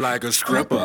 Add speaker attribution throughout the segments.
Speaker 1: Like a stripper.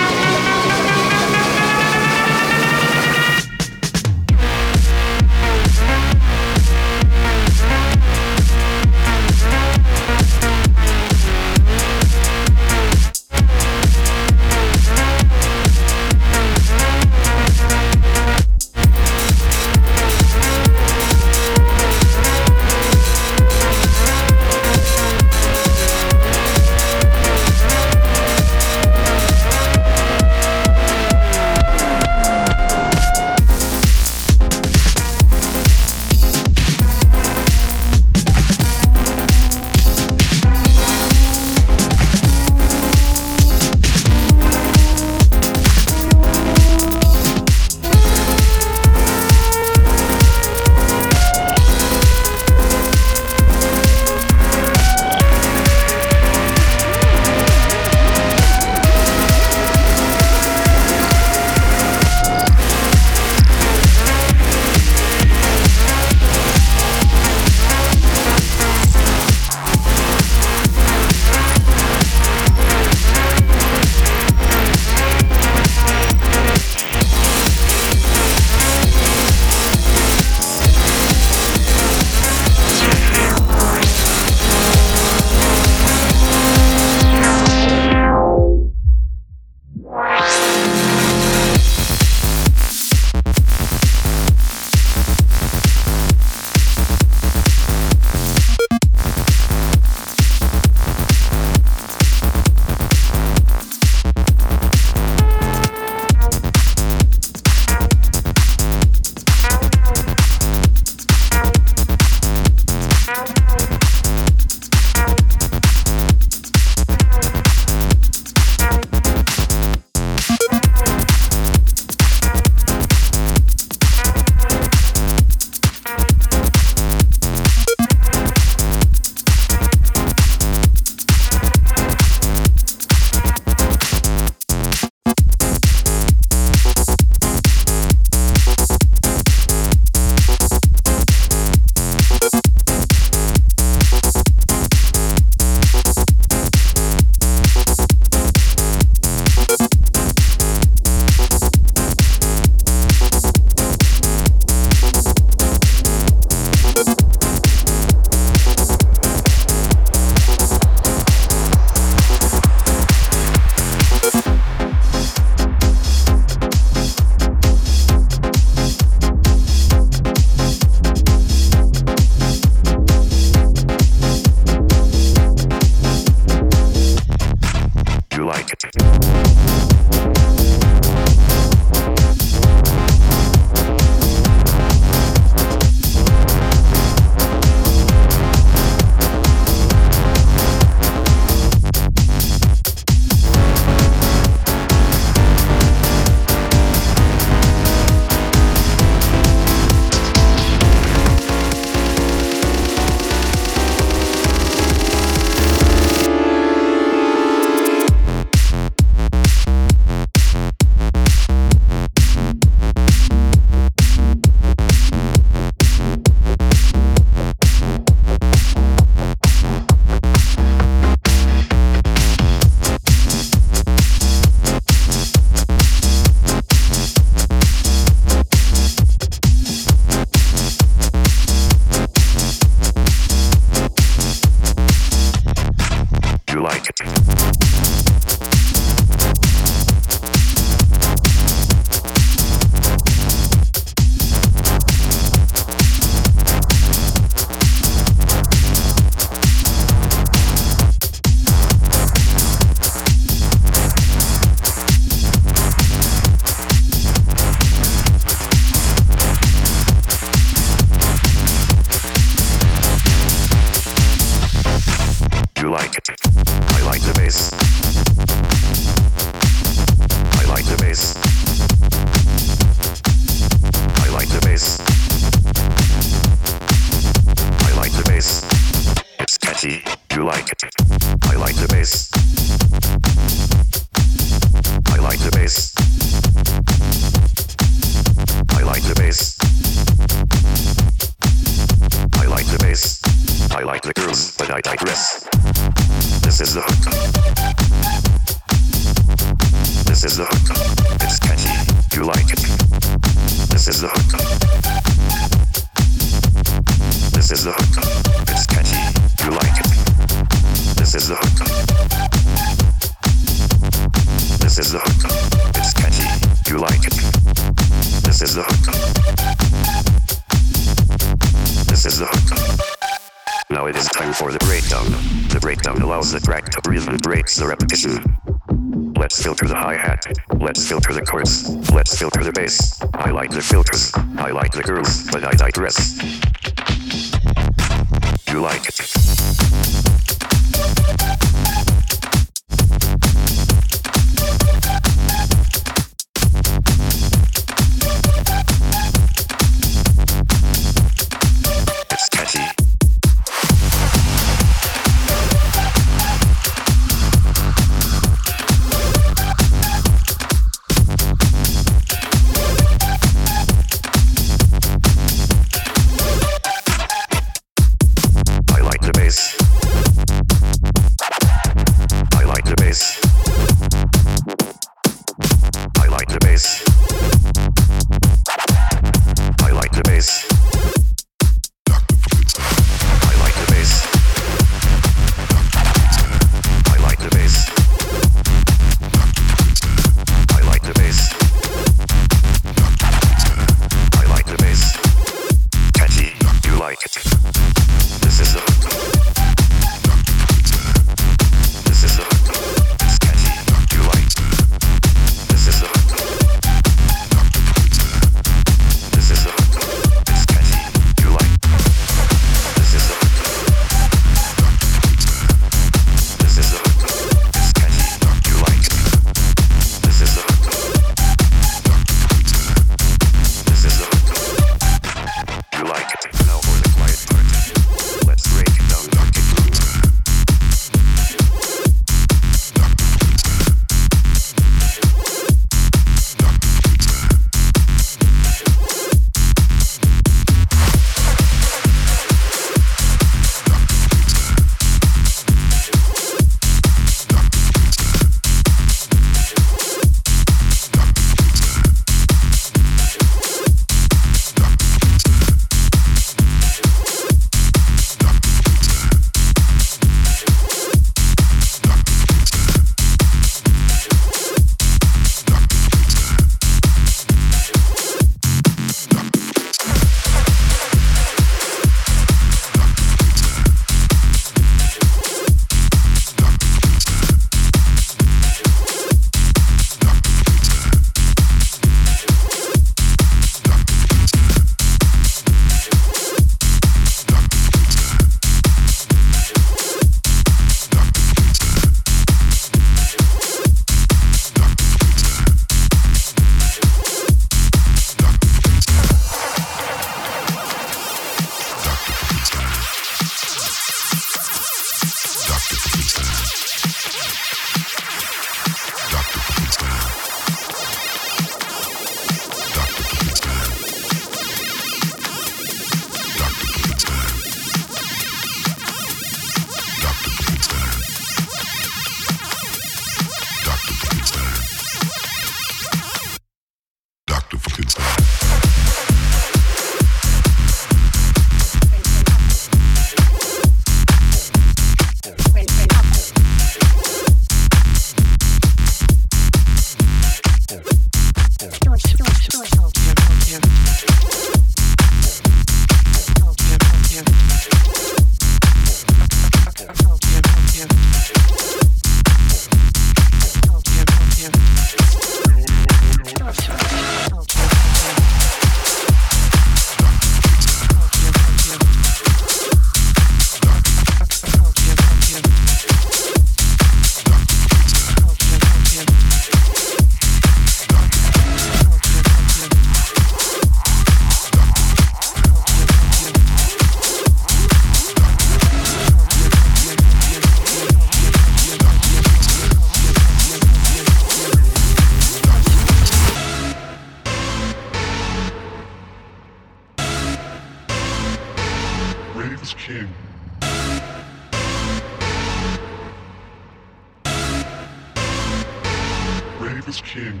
Speaker 2: Rave is king.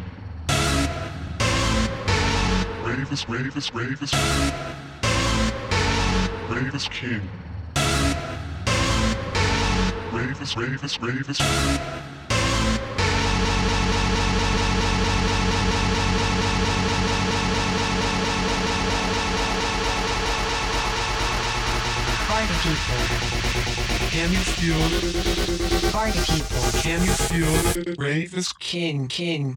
Speaker 2: Rave is, rave is, rave is. Rave is king. Rave is, rave is, rave is.
Speaker 3: People, can you feel it? Party people, can you feel it? Rave is king, king.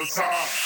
Speaker 4: outside.